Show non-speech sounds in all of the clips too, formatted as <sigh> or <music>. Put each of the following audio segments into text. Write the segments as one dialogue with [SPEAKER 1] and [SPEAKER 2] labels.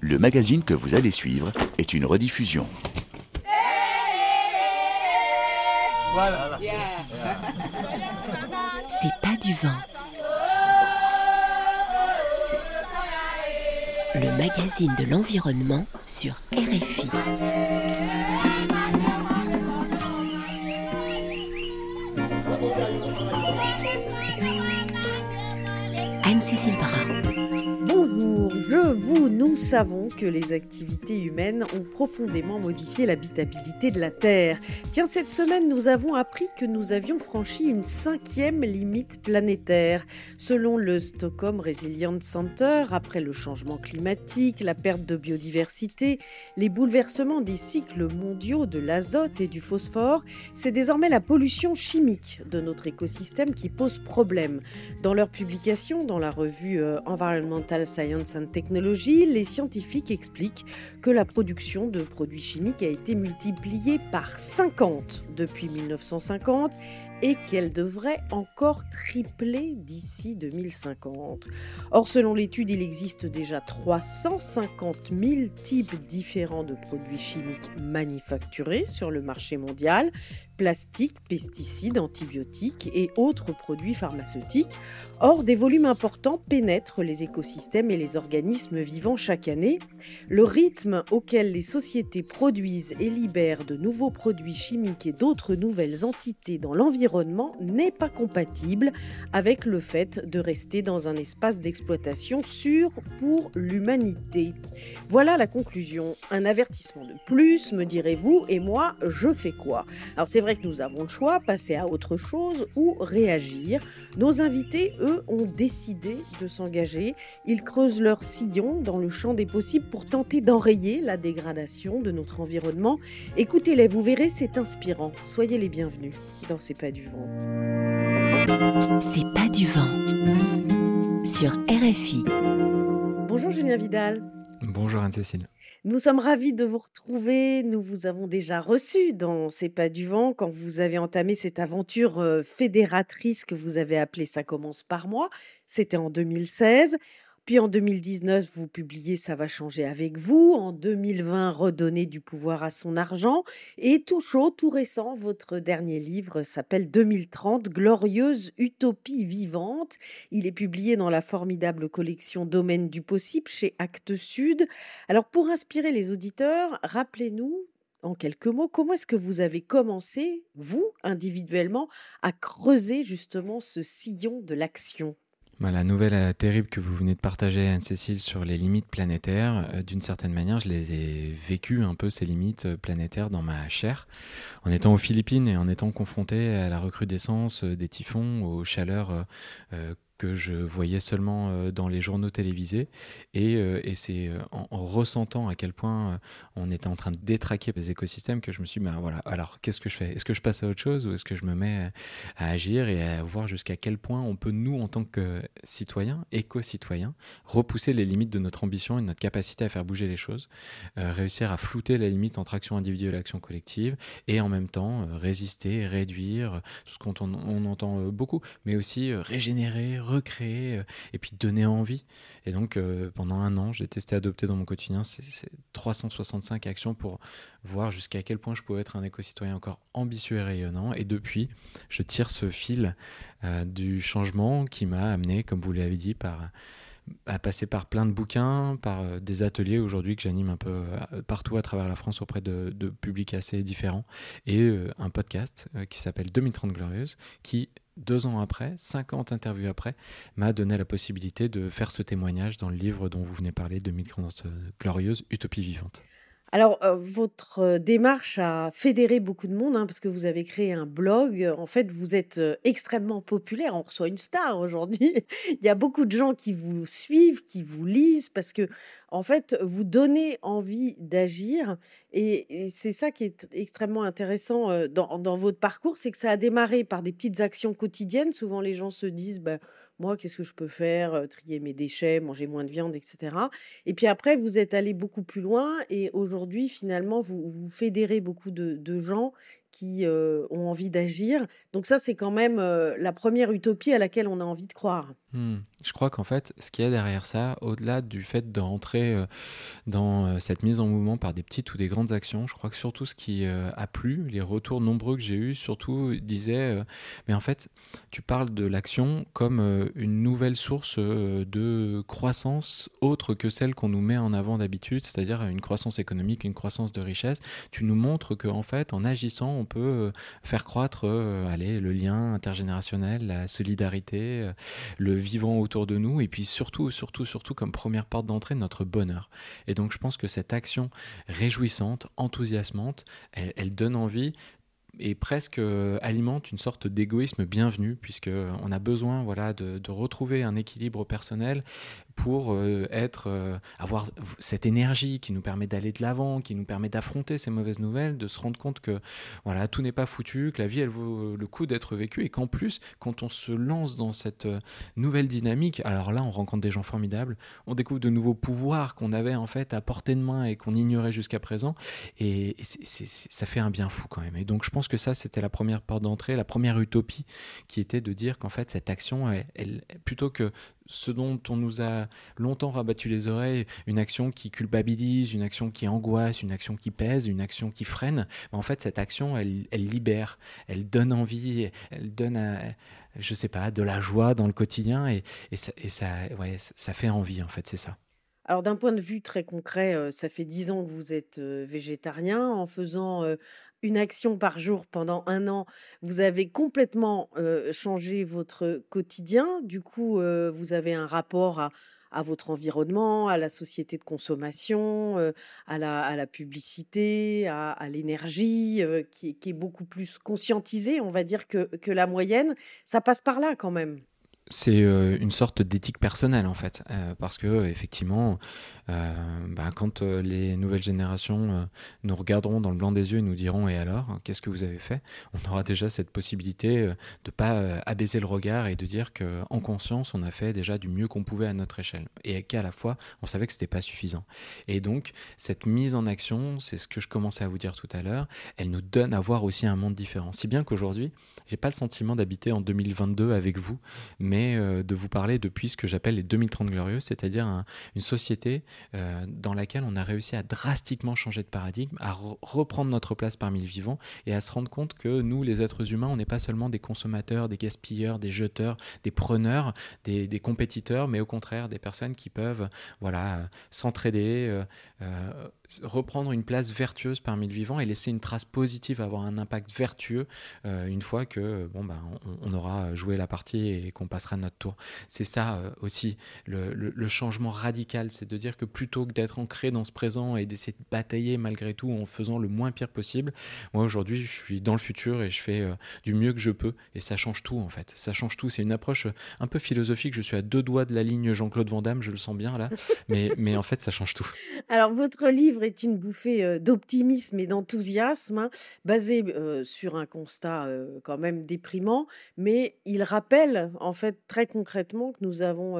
[SPEAKER 1] Le magazine que vous allez suivre est une rediffusion.
[SPEAKER 2] C'est pas du vent. Le magazine de l'environnement sur RFI. Anne-Cécile Bras.
[SPEAKER 3] Nous savons que les activités humaines ont profondément modifié l'habitabilité de la Terre. Tiens, cette semaine, nous avons appris que nous avions franchi une cinquième limite planétaire. Selon le Stockholm Resilience Center, après le changement climatique, la perte de biodiversité, les bouleversements des cycles mondiaux de l'azote et du phosphore, c'est désormais la pollution chimique de notre écosystème qui pose problème. Dans leur publication dans la revue euh, Environmental Science and Technology, les scientifiques expliquent que la production de produits chimiques a été multipliée par 50 depuis 1950 et qu'elle devrait encore tripler d'ici 2050. Or, selon l'étude, il existe déjà 350 000 types différents de produits chimiques manufacturés sur le marché mondial, plastiques, pesticides, antibiotiques et autres produits pharmaceutiques. Or, des volumes importants pénètrent les écosystèmes et les organismes vivants chaque année. Le rythme auquel les sociétés produisent et libèrent de nouveaux produits chimiques et d'autres nouvelles entités dans l'environnement n'est pas compatible avec le fait de rester dans un espace d'exploitation sûr pour l'humanité. Voilà la conclusion. Un avertissement de plus, me direz-vous, et moi, je fais quoi? Alors c'est vrai que nous avons le choix, passer à autre chose ou réagir. Nos invités, eux, ont décidé de s'engager. Ils creusent leur sillon dans le champ des possibles pour tenter d'enrayer la dégradation de notre environnement. Écoutez-les, vous verrez, c'est inspirant. Soyez les bienvenus dans C'est pas du vent.
[SPEAKER 2] C'est pas du vent sur RFI.
[SPEAKER 3] Bonjour Julien Vidal.
[SPEAKER 4] Bonjour Anne-Cécile.
[SPEAKER 3] Nous sommes ravis de vous retrouver. Nous vous avons déjà reçu dans C'est pas du vent quand vous avez entamé cette aventure euh, fédératrice que vous avez appelée Ça commence par moi. C'était en 2016. Puis en 2019, vous publiez Ça va changer avec vous. En 2020, Redonner du pouvoir à son argent. Et tout chaud, tout récent, votre dernier livre s'appelle 2030, Glorieuse utopie vivante. Il est publié dans la formidable collection Domaine du possible chez Actes Sud. Alors pour inspirer les auditeurs, rappelez-nous en quelques mots, comment est-ce que vous avez commencé, vous, individuellement, à creuser justement ce sillon de l'action?
[SPEAKER 4] La nouvelle euh, terrible que vous venez de partager, Anne-Cécile, sur les limites planétaires, euh, d'une certaine manière, je les ai vécues un peu, ces limites euh, planétaires, dans ma chair. En étant aux Philippines et en étant confronté à la recrudescence des typhons, aux chaleurs que je voyais seulement euh, dans les journaux télévisés. Et, euh, et c'est euh, en, ressentant à quel point on était en train de détraquer les écosystèmes que je me suis dit, bah, voilà, alors qu'est-ce que je fais? Est-ce que je passe à autre chose ou est-ce que je me mets à agir et à voir jusqu'à quel point on peut, nous, en tant que citoyens, éco-citoyens, repousser les limites de notre ambition et de notre capacité à faire bouger les choses, réussir à flouter la limite entre action individuelle et action collective, et en même temps résister, réduire, ce qu'on on entend beaucoup, mais aussi régénérer, recréer euh, et puis donner envie. Et donc, euh, pendant un an, j'ai testé adopter dans mon quotidien ces 365 actions pour voir jusqu'à quel point je pouvais être un éco-citoyen encore ambitieux et rayonnant. Et depuis, je tire ce fil euh, du changement qui m'a amené, comme vous l'avez dit, par à passer par plein de bouquins, par des ateliers aujourd'hui que j'anime un peu partout à travers la France auprès de, publics assez différents, et un podcast qui s'appelle 2030 Glorieuse, qui deux ans après, 50 interviews après, m'a donné la possibilité de faire ce témoignage dans le livre dont vous venez parler, de glorieuses glorieuse, Utopie vivante.
[SPEAKER 3] Alors, votre démarche a fédéré beaucoup de monde, hein, parce que vous avez créé un blog. En fait, vous êtes extrêmement populaire. On reçoit une star aujourd'hui. <laughs> Il y a beaucoup de gens qui vous suivent, qui vous lisent, parce que, en fait, vous donnez envie d'agir. Et, c'est ça qui est extrêmement intéressant dans, votre parcours, c'est que ça a démarré par des petites actions quotidiennes. Souvent, les gens se disent, bah, moi, qu'est-ce que je peux faire? Trier mes déchets, manger moins de viande, etc. Et puis après, vous êtes allé beaucoup plus loin et aujourd'hui, finalement, vous, vous fédérez beaucoup de, gens qui ont envie d'agir. Donc ça, c'est quand même la première utopie à laquelle on a envie de croire.
[SPEAKER 4] Mmh. Je crois qu'en fait, ce qu'il y a derrière ça, au-delà du fait de rentrer euh, dans cette mise en mouvement par des petites ou des grandes actions, je crois que surtout ce qui a plu, les retours nombreux que j'ai eus, surtout disaient, mais en fait, tu parles de l'action comme une nouvelle source de croissance autre que celle qu'on nous met en avant d'habitude, c'est-à-dire une croissance économique, une croissance de richesse. Tu nous montres qu'en fait, en agissant, on peut faire croître allez, le lien intergénérationnel, la solidarité, le vivant autour de nous, et puis surtout, surtout, surtout comme première porte d'entrée, notre bonheur. Et donc je pense que cette action réjouissante, enthousiasmante, elle, donne envie et presque euh, alimente une sorte d'égoïsme bienvenu, puisqu'on a besoin voilà, de, retrouver un équilibre personnel pour euh, être, euh, avoir cette énergie qui nous permet d'aller de l'avant, qui nous permet d'affronter ces mauvaises nouvelles, de se rendre compte que voilà, tout n'est pas foutu, que la vie elle vaut le coup d'être vécue et qu'en plus, quand on se lance dans cette euh, nouvelle dynamique, alors là on rencontre des gens formidables, on découvre de nouveaux pouvoirs qu'on avait en fait à portée de main et qu'on ignorait jusqu'à présent et, ça fait un bien fou quand même. Et donc je pense que ça c'était la première porte d'entrée, la première utopie qui était de dire qu'en fait cette action, elle, plutôt que ce dont on nous a longtemps rabattu les oreilles, une action qui culpabilise, une action qui angoisse, une action qui pèse, une action qui freine. En fait, cette action, elle, libère, elle donne envie, elle donne, à, je sais pas, de la joie dans le quotidien et, ça, ça, fait envie, en fait, c'est ça.
[SPEAKER 3] Alors d'un point de vue très concret, euh, ça fait dix ans que vous êtes euh, végétarien. En faisant euh, une action par jour pendant un an, vous avez complètement changé votre quotidien. Du coup, vous avez un rapport à, votre environnement, à la société de consommation, à, la, publicité, à, l'énergie, qui, est beaucoup plus conscientisé, on va dire, que la moyenne. Ça passe par là quand même
[SPEAKER 4] c'est euh, une sorte d'éthique personnelle en fait, euh, parce que effectivement, euh, bah, quand les nouvelles générations nous regarderont dans le blanc des yeux et nous diront et alors, qu'est-ce que vous avez fait? On aura déjà cette possibilité de pas abaisser le regard et de dire que en conscience, on a fait déjà du mieux qu'on pouvait à notre échelle, et qu'à la fois, on savait que c'était pas suffisant. Et donc, cette mise en action, c'est ce que je commençais à vous dire tout à l'heure, elle nous donne à voir aussi un monde différent. Si bien qu'aujourd'hui, j'ai pas le sentiment d'habiter en 2022 avec vous, mais euh, de vous parler depuis ce que j'appelle les 2030 glorieuses, c'est-à-dire une société euh, dans laquelle on a réussi à drastiquement changer de paradigme, à reprendre notre place parmi les vivants et à se rendre compte que nous, les êtres humains, on n'est pas seulement des consommateurs, des gaspilleurs, des jeteurs, des preneurs, des, compétiteurs, mais au contraire des personnes qui peuvent voilà, s'entraider, euh, reprendre une place vertueuse parmi le vivant et laisser une trace positive, avoir un impact vertueux euh, une fois que bon, bah, on, aura joué la partie et qu'on passera notre tour. C'est ça euh, aussi le, changement radical, c'est de dire que plutôt que d'être ancré dans ce présent et d'essayer de batailler malgré tout en faisant le moins pire possible, moi aujourd'hui je suis dans le futur et je fais euh, du mieux que je peux et ça change tout en fait. Ça change tout. C'est une approche un peu philosophique. Je suis à deux doigts de la ligne Jean-Claude Van Damme, je le sens bien là, mais, mais en fait ça change tout. <laughs>
[SPEAKER 3] Alors votre livre est une bouffée d'optimisme et d'enthousiasme, hein, basé sur un constat quand même déprimant, mais il rappelle en fait très concrètement que nous avons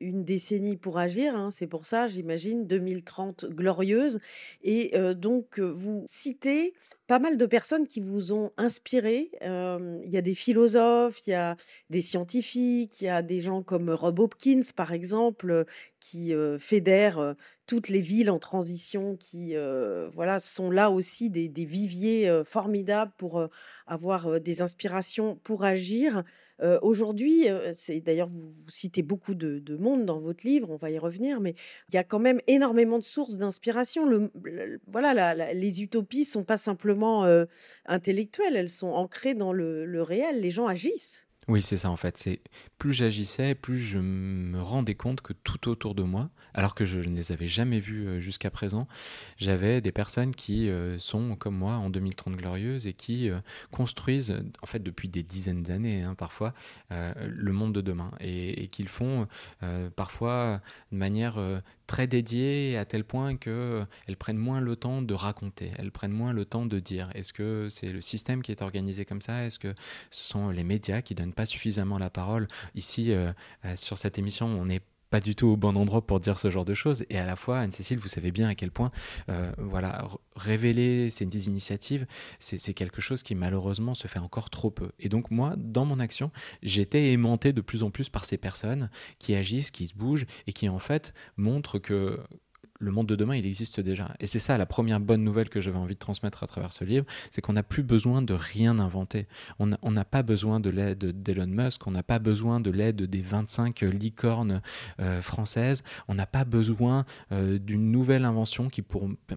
[SPEAKER 3] une décennie pour agir. Hein, c'est pour ça, j'imagine, 2030 glorieuse. Et donc, vous citez pas mal de personnes qui vous ont inspiré. Il y a des philosophes, il y a des scientifiques, il y a des gens comme Rob Hopkins, par exemple, qui fédèrent toutes les villes en transition, qui voilà sont là aussi des, viviers formidables pour avoir des inspirations pour agir. Aujourd'hui, c'est d'ailleurs vous, citez beaucoup de, monde dans votre livre, on va y revenir, mais il y a quand même énormément de sources d'inspiration. Le, voilà, les utopies sont pas simplement intellectuelles, elles sont ancrées dans le réel. Les gens agissent.
[SPEAKER 4] Oui, c'est ça en fait. Plus j'agissais, plus je me rendais compte que tout autour de moi, alors que je ne les avais jamais vus euh, jusqu'à présent, j'avais des personnes qui euh, sont comme moi en 2030 glorieuses et qui euh, construisent, en fait depuis des dizaines d'années hein, parfois, le monde de demain et, et qu'ils font parfois de manière très dédiées à tel point qu'elles euh, prennent moins le temps de raconter, elles prennent moins le temps de dire. Est-ce que c'est le système qui est organisé comme ça? Est-ce que ce sont les médias qui donnent pas suffisamment la parole Ici, euh, euh, sur cette émission, on est pas du tout au bon endroit pour dire ce genre de choses. Et à la fois, Anne-Cécile, vous savez bien à quel point, euh, voilà, révéler ces initiatives, c'est quelque chose qui malheureusement se fait encore trop peu. Et donc moi, dans mon action, j'étais aimanté de plus en plus par ces personnes qui agissent, qui se bougent et qui en fait montrent que le monde de demain, il existe déjà. Et c'est ça la première bonne nouvelle que j'avais envie de transmettre à travers ce livre, c'est qu'on n'a plus besoin de rien inventer. On n'a pas besoin de l'aide d'Elon Musk, on n'a pas besoin de l'aide des 25 licornes euh, françaises, on n'a pas besoin euh, d'une nouvelle invention qui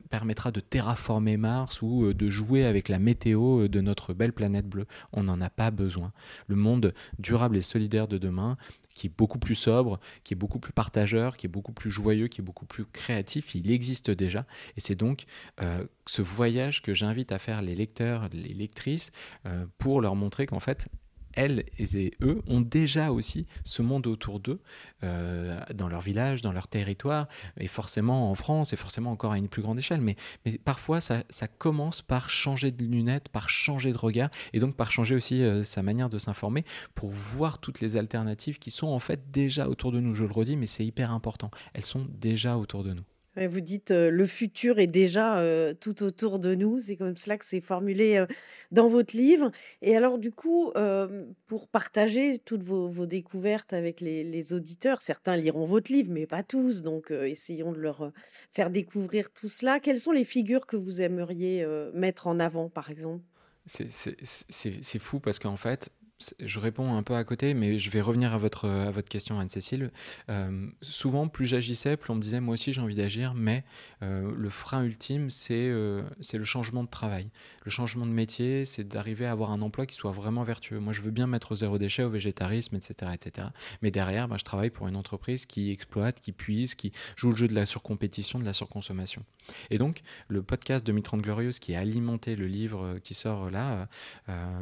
[SPEAKER 4] permettra de terraformer Mars ou euh, de jouer avec la météo de notre belle planète bleue. On n'en a pas besoin. Le monde durable et solidaire de demain, qui est beaucoup plus sobre, qui est beaucoup plus partageur, qui est beaucoup plus joyeux, qui est beaucoup plus créatif, il existe déjà. Et c'est donc euh, ce voyage que j'invite à faire les lecteurs, les lectrices, euh, pour leur montrer qu'en fait, elles et eux ont déjà aussi ce monde autour d'eux, euh, dans leur village, dans leur territoire, et forcément en France, et forcément encore à une plus grande échelle. Mais, parfois, ça, ça, commence par changer de lunettes, par changer de regard, et donc par changer aussi euh, sa manière de s'informer pour voir toutes les alternatives qui sont en fait déjà autour de nous. Je le redis, mais c'est hyper important. Elles sont déjà autour de nous.
[SPEAKER 3] Vous dites le futur est déjà tout autour de nous. C'est comme cela que c'est formulé dans votre livre. Et alors, du coup, pour partager toutes vos, découvertes avec les, auditeurs, certains liront votre livre, mais pas tous. Donc, essayons de leur faire découvrir tout cela. Quelles sont les figures que vous aimeriez mettre en avant, par exemple?
[SPEAKER 4] C'est fou parce qu'en fait, je réponds un peu à côté, mais je vais revenir à votre, à votre question, Anne-Cécile. Euh, souvent, plus j'agissais, plus on me disait, moi aussi j'ai envie d'agir, mais euh, le frein ultime, euh, c'est le changement de travail. Le changement de métier, c'est d'arriver à avoir un emploi qui soit vraiment vertueux. Moi, je veux bien mettre au zéro déchet, au végétarisme, etc. etc. Mais derrière, bah, je travaille pour une entreprise qui exploite, qui puise, qui joue le jeu de la surcompétition, de la surconsommation. Et donc, le podcast 2030 Glorieuse qui a alimenté le livre qui sort là,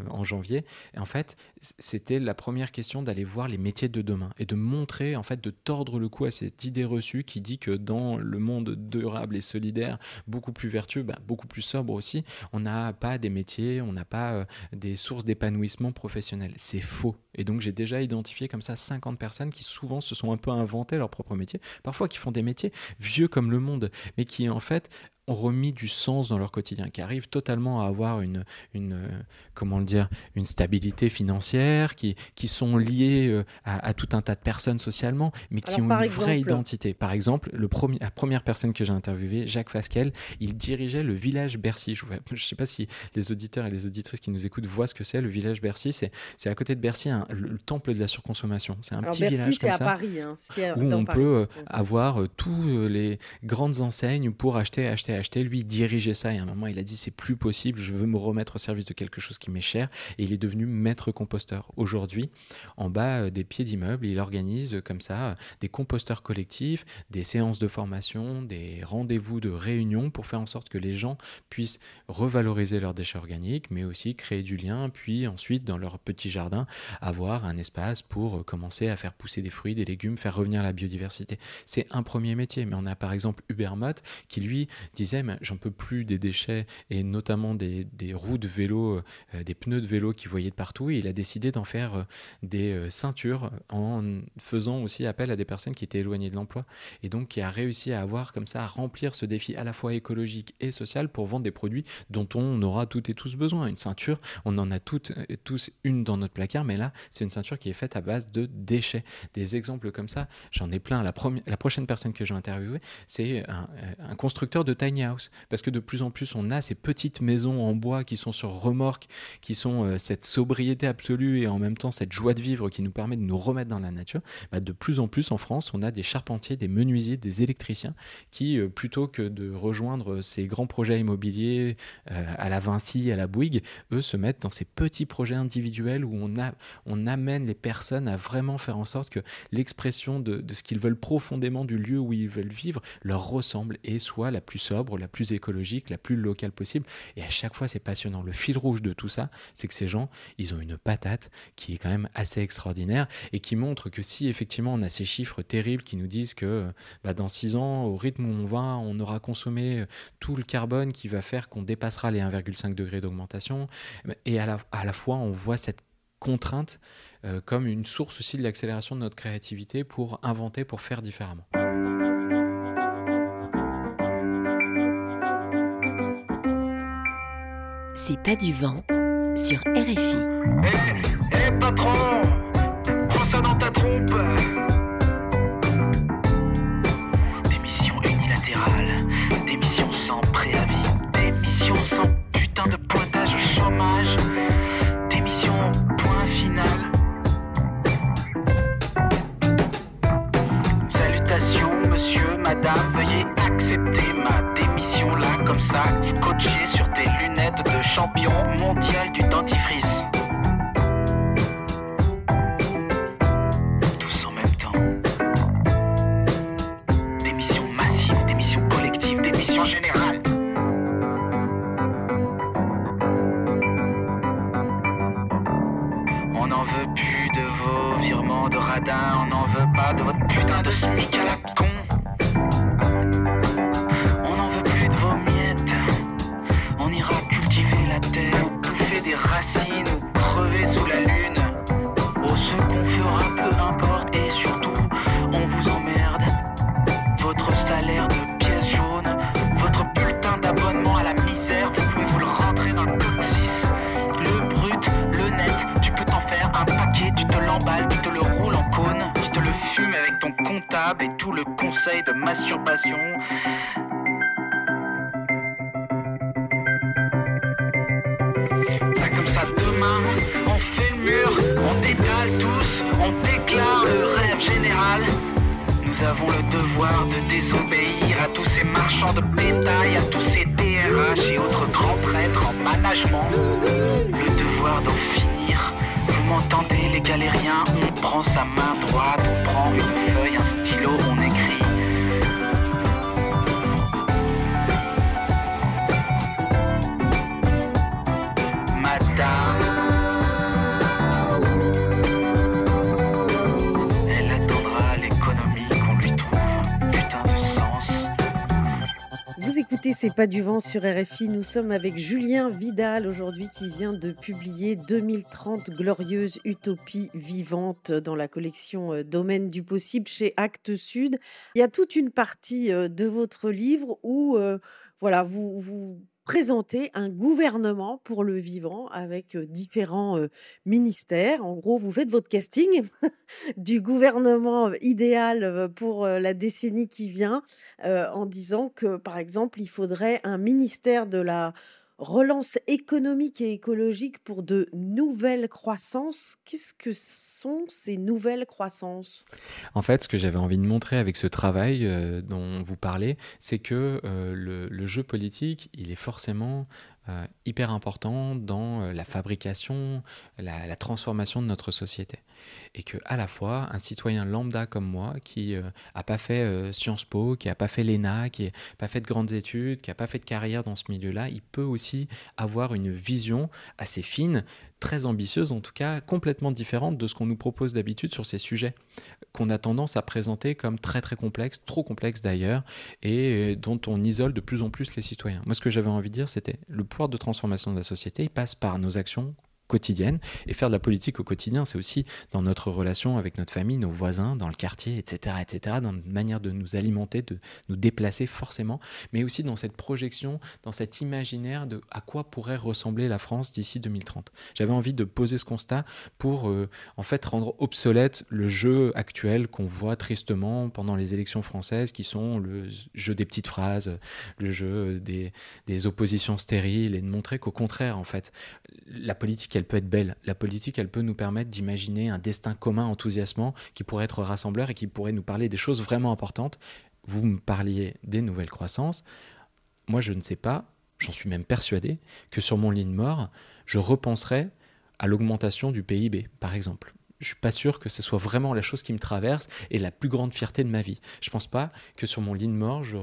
[SPEAKER 4] en janvier, en fait, c'était la première question d'aller voir les métiers de demain et de montrer, en fait, de tordre le cou à cette idée reçue qui dit que dans le monde durable et solidaire, beaucoup plus vertueux, bah, beaucoup plus sobre aussi, on n'a pas des métiers, on n'a pas euh, des sources d'épanouissement professionnel. C'est faux. Et donc j'ai déjà identifié comme ça 50 personnes qui souvent se sont un peu inventées leur propre métier, parfois qui font des métiers vieux comme le monde, mais qui en fait ont remis du sens dans leur quotidien, qui arrivent totalement à avoir une, une euh, comment le dire, une stabilité financière, qui, qui sont liés euh, à, tout un tas de personnes socialement, mais qui ont une vraie identité. Par exemple, le premier, la première personne que j'ai interviewée, Jacques Fasquel, il dirigeait le village Bercy. Je ne sais pas si les auditeurs et les auditrices qui nous écoutent voient ce que c'est, le village Bercy. C'est à côté de Bercy, le, temple de la surconsommation. C'est un petit Bercy, village comme
[SPEAKER 3] à
[SPEAKER 4] ça,
[SPEAKER 3] Paris, hein,
[SPEAKER 4] où on peut euh, avoir tous les grandes enseignes pour acheter, acheter acheté, lui, dirigeait ça. Et à un moment, il a dit c'est plus possible, je veux me remettre au service de quelque chose qui m'est cher. Et il est devenu maître composteur. Aujourd'hui, en bas euh, des pieds d'immeubles, il organise comme ça euh, des composteurs collectifs, des séances de formation, des rendez-vous de réunion pour faire en sorte que les gens puissent revaloriser leurs déchets organiques, mais aussi créer du lien, puis ensuite, dans leur petit jardin, avoir un espace pour euh, commencer à faire pousser des fruits, des légumes, faire revenir la biodiversité. C'est un premier métier, mais on a par exemple Hubert Mott qui lui dit disait j'en peux plus des déchets et notamment des, roues de vélo, euh, des pneus de vélo qui voyaient de partout. Et il a décidé d'en faire euh, des euh, ceintures en faisant aussi appel à des personnes qui étaient éloignées de l'emploi et donc qui a réussi à avoir comme ça à remplir ce défi à la fois écologique et social pour vendre des produits dont on aura toutes et tous besoin. Une ceinture, on en a toutes et tous une dans notre placard, mais là c'est une ceinture qui est faite à base de déchets. Des exemples comme ça, j'en ai plein. La, prochaine personne que je vais interviewer, c'est un constructeur de taille house, parce que de plus en plus on a ces petites maisons en bois qui sont sur remorque, qui sont euh, cette sobriété absolue et en même temps cette joie de vivre qui nous permet de nous remettre dans la nature. Bah, de plus en plus en France, on a des charpentiers, des menuisiers, des électriciens qui, euh, plutôt que de rejoindre ces grands projets immobiliers euh, à la Vinci, à la Bouygues, eux se mettent dans ces petits projets individuels où on, amène les personnes à vraiment faire en sorte que l'expression de, de ce qu'ils veulent profondément du lieu où ils veulent vivre leur ressemble et soit la plus sobre la plus écologique, la plus locale possible. Et à chaque fois, c'est passionnant. Le fil rouge de tout ça, c'est que ces gens, ils ont une patate qui est quand même assez extraordinaire et qui montre que si effectivement on a ces chiffres terribles qui nous disent que bah, dans six ans, au rythme où on va, on aura consommé tout le carbone qui va faire qu'on dépassera les 1,5 degrés d'augmentation. Et à la, à la fois, on voit cette contrainte euh, comme une source aussi de l'accélération de notre créativité pour inventer, pour faire différemment.
[SPEAKER 2] C'est pas du vent sur RFI.
[SPEAKER 5] Hé, hé patron, prends ça dans ta trompe. Démission unilatérale, démission sans préavis, démission sans putain de pointage au chômage, démission point final. Salutations, monsieur, madame, veuillez accepter comme ça, scotché sur tes lunettes de champion mondial du dentifrice. Galériens On prend sa main
[SPEAKER 3] C'est pas du vent sur RFI. Nous sommes avec Julien Vidal aujourd'hui qui vient de publier 2030 Glorieuse Utopie vivante dans la collection euh, Domaine du possible chez Actes Sud. Il y a toute une partie euh, de votre livre où euh, voilà, vous, vous présentez un gouvernement pour le vivant avec différents ministères. En gros, vous faites votre casting <laughs> du gouvernement idéal pour la décennie qui vient en disant que, par exemple, il faudrait un ministère de la relance économique et écologique pour de nouvelles croissances. Qu'est-ce que sont ces nouvelles croissances?
[SPEAKER 4] En fait, ce que j'avais envie de montrer avec ce travail euh, dont vous parlez, c'est que euh, le, le jeu politique, il est forcément euh, hyper important dans euh, la fabrication, la, transformation de notre société. Et que à la fois, un citoyen lambda comme moi, qui euh, a pas fait euh, Sciences Po, qui a pas fait l'ENA, qui n'a pas fait de grandes études, qui a pas fait de carrière dans ce milieu-là, il peut aussi avoir une vision assez fine, très ambitieuse en tout cas, complètement différente de ce qu'on nous propose d'habitude sur ces sujets qu'on a tendance à présenter comme très très complexes, trop complexes d'ailleurs, et dont on isole de plus en plus les citoyens. Moi, ce que j'avais envie de dire, c'était le pouvoir de transformation de la société, il passe par nos actions et faire de la politique au quotidien c'est aussi dans notre relation avec notre famille nos voisins dans le quartier etc etc dans notre manière de nous alimenter de nous déplacer forcément mais aussi dans cette projection dans cet imaginaire de à quoi pourrait ressembler la France d'ici 2030 j'avais envie de poser ce constat pour euh, en fait rendre obsolète le jeu actuel qu'on voit tristement pendant les élections françaises qui sont le jeu des petites phrases le jeu des, des oppositions stériles et de montrer qu'au contraire en fait la politique elle peut être belle. La politique elle peut nous permettre d'imaginer un destin commun enthousiasmant qui pourrait être rassembleur et qui pourrait nous parler des choses vraiment importantes. Vous me parliez des nouvelles croissances. Moi je ne sais pas j'en suis même persuadé que sur mon lit de mort je repenserai à l'augmentation du PIB par exemple je suis pas sûr que ce soit vraiment la chose qui me traverse et la plus grande fierté de ma vie. Je pense pas que sur mon lit de mort, je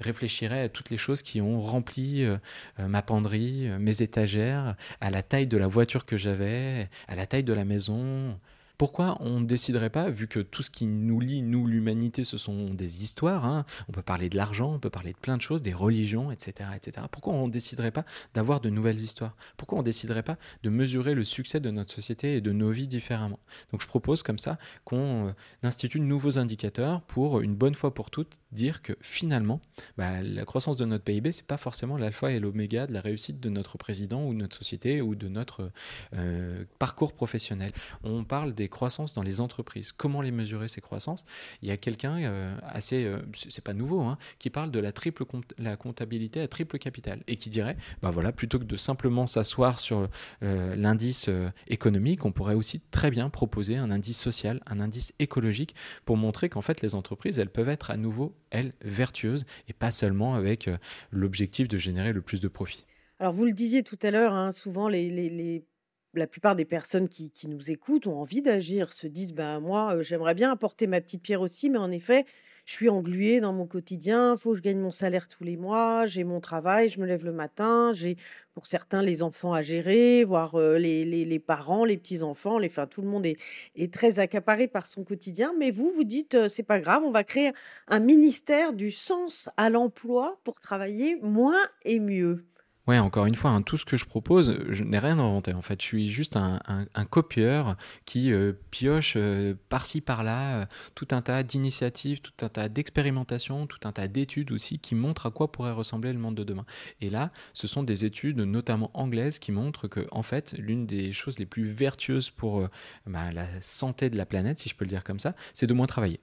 [SPEAKER 4] réfléchirais à toutes les choses qui ont rempli euh, euh, ma penderie, euh, mes étagères, à la taille de la voiture que j'avais, à la taille de la maison. Pourquoi on ne déciderait pas, vu que tout ce qui nous lie, nous, l'humanité, ce sont des histoires, hein, on peut parler de l'argent, on peut parler de plein de choses, des religions, etc. etc. Pourquoi on ne déciderait pas d'avoir de nouvelles histoires? Pourquoi on ne déciderait pas de mesurer le succès de notre société et de nos vies différemment? Donc je propose comme ça qu'on euh, institue de nouveaux indicateurs pour une bonne fois pour toutes dire que finalement, bah, la croissance de notre PIB, c'est pas forcément l'alpha et l'oméga de la réussite de notre président ou de notre société ou de notre euh, parcours professionnel. On parle des croissances dans les entreprises. Comment les mesurer ces croissances? Il y a quelqu'un euh, assez, euh, c'est pas nouveau, hein, qui parle de la triple la comptabilité à triple capital et qui dirait, bah voilà, plutôt que de simplement s'asseoir sur l'indice économique, on pourrait aussi très bien proposer un indice social, un indice écologique pour montrer qu'en fait les entreprises, elles peuvent être à nouveau elles vertueuses et pas seulement avec l'objectif de générer le plus de profit.
[SPEAKER 3] Alors, vous le disiez tout à l'heure, hein, souvent, les, la plupart des personnes qui, nous écoutent ont envie d'agir, se disent, ben moi, j'aimerais bien apporter ma petite pierre aussi, mais en effet, je suis engluée dans mon quotidien, il faut que je gagne mon salaire tous les mois, j'ai mon travail, je me lève le matin, j'ai pour certains les enfants à gérer, voire les, parents, les petits-enfants, les, enfin, tout le monde est, est, très accaparé par son quotidien. Mais vous, vous dites, euh, c'est pas grave, on va créer un ministère du sens à l'emploi pour travailler moins et mieux.
[SPEAKER 4] Ouais, encore une fois, hein, tout ce que je propose, je n'ai rien inventé. En fait, je suis juste un, copieur qui euh, pioche euh, par-ci par-là euh, tout un tas d'initiatives, tout un tas d'expérimentations, tout un tas d'études aussi qui montrent à quoi pourrait ressembler le monde de demain. Et là, ce sont des études, notamment anglaises, qui montrent que, en fait, l'une des choses les plus vertueuses pour bah, la santé de la planète, si je peux le dire comme ça, c'est de moins travailler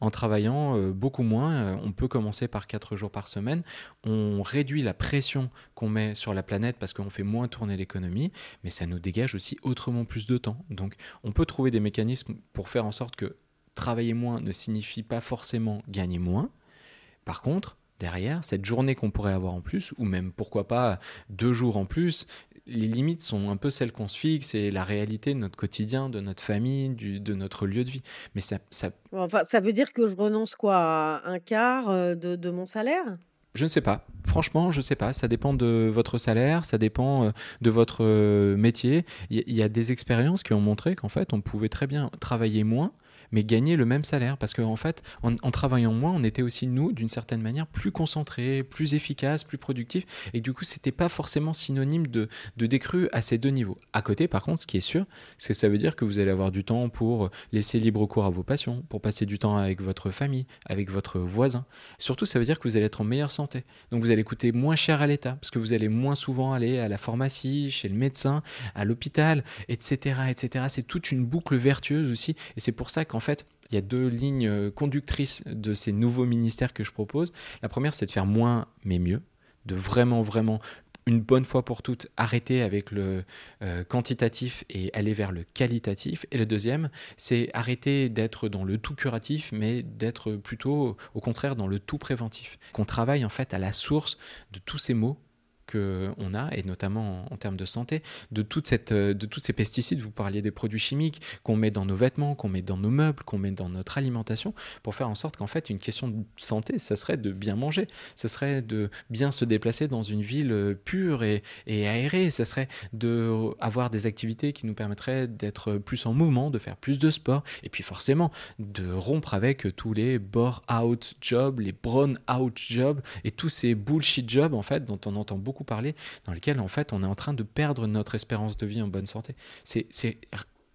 [SPEAKER 4] en travaillant euh, beaucoup moins. Euh, on peut commencer par 4 jours par semaine. On réduit la pression qu'on met sur la planète parce qu'on fait moins tourner l'économie, mais ça nous dégage aussi autrement plus de temps. Donc on peut trouver des mécanismes pour faire en sorte que travailler moins ne signifie pas forcément gagner moins. Par contre, derrière, cette journée qu'on pourrait avoir en plus, ou même pourquoi pas deux jours en plus, les limites sont un peu celles qu'on se fixe et la réalité de notre quotidien, de notre famille, de notre lieu de vie. Mais ça, ça...
[SPEAKER 3] Enfin, ça veut dire que je renonce quoi à un quart euh, de, mon salaire?
[SPEAKER 4] Je ne sais pas. Franchement, je ne sais pas. Ça dépend de votre salaire, ça dépend euh, de votre euh, métier. Il y, a des expériences qui ont montré qu'en fait, on pouvait très bien travailler moins mais gagner le même salaire. Parce qu'en en fait, en, travaillant moins, on était aussi, nous, d'une certaine manière, plus concentrés, plus efficaces, plus productifs. Et du coup, c'était pas forcément synonyme de, de décrue à ces deux niveaux. À côté, par contre, ce qui est sûr, c'est que ça veut dire que vous allez avoir du temps pour laisser libre cours à vos passions, pour passer du temps avec votre famille, avec votre voisin. Surtout, ça veut dire que vous allez être en meilleure santé. Donc, vous allez coûter moins cher à l'État, parce que vous allez moins souvent aller à la pharmacie, chez le médecin, à l'hôpital, etc., etc. C'est toute une boucle vertueuse aussi. Et c'est pour ça qu'en en fait, il y a deux lignes euh, conductrices de ces nouveaux ministères que je propose. La première, c'est de faire moins mais mieux, de vraiment, vraiment une bonne fois pour toutes arrêter avec le euh, quantitatif et aller vers le qualitatif. Et le deuxième, c'est arrêter d'être dans le tout curatif, mais d'être plutôt au contraire dans le tout préventif. Qu'on travaille en fait à la source de tous ces mots qu'on a, et notamment en, termes de santé, de, toute cette, euh, de tous ces pesticides, vous parliez des produits chimiques qu'on met dans nos vêtements, qu'on met dans nos meubles, qu'on met dans notre alimentation, pour faire en sorte qu'en fait, une question de santé, ça serait de bien manger, ça serait de bien se déplacer dans une ville euh, pure et, aérée, ça serait d'avoir des activités qui nous permettraient d'être plus en mouvement, de faire plus de sport, et puis forcément de rompre avec tous les bore-out jobs, les brown-out jobs, et tous ces bullshit jobs, en fait, dont on entend beaucoup parler, dans lesquels en fait on est en train de perdre notre espérance de vie en bonne santé. C'est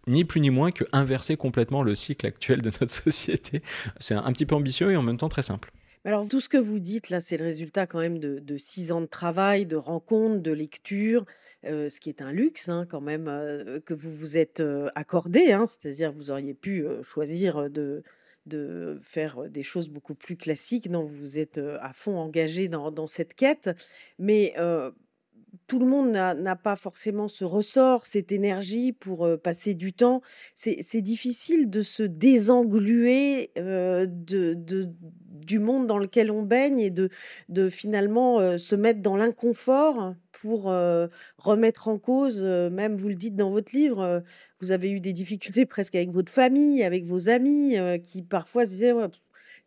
[SPEAKER 4] ni plus ni moins que inverser complètement le cycle actuel de notre <laughs> société. C'est un, petit peu ambitieux et en même temps très simple.
[SPEAKER 3] Alors, tout ce que vous dites là, c'est le résultat quand même de, six ans de travail, de rencontres, de lecture, euh, ce qui est un luxe hein, quand même euh, que vous vous êtes euh, accordé. Hein. C'est-à-dire, vous auriez pu choisir de, de faire des choses beaucoup plus classiques. Non, vous êtes à fond engagé dans, cette quête. Mais tout le monde n'a pas forcément ce ressort, cette énergie pour passer du temps. C'est difficile de se désengluer du monde dans lequel on baigne et de, finalement se mettre dans l'inconfort pour remettre en cause, même vous le dites dans votre livre, vous avez eu des difficultés presque avec votre famille, avec vos amis, qui parfois disaient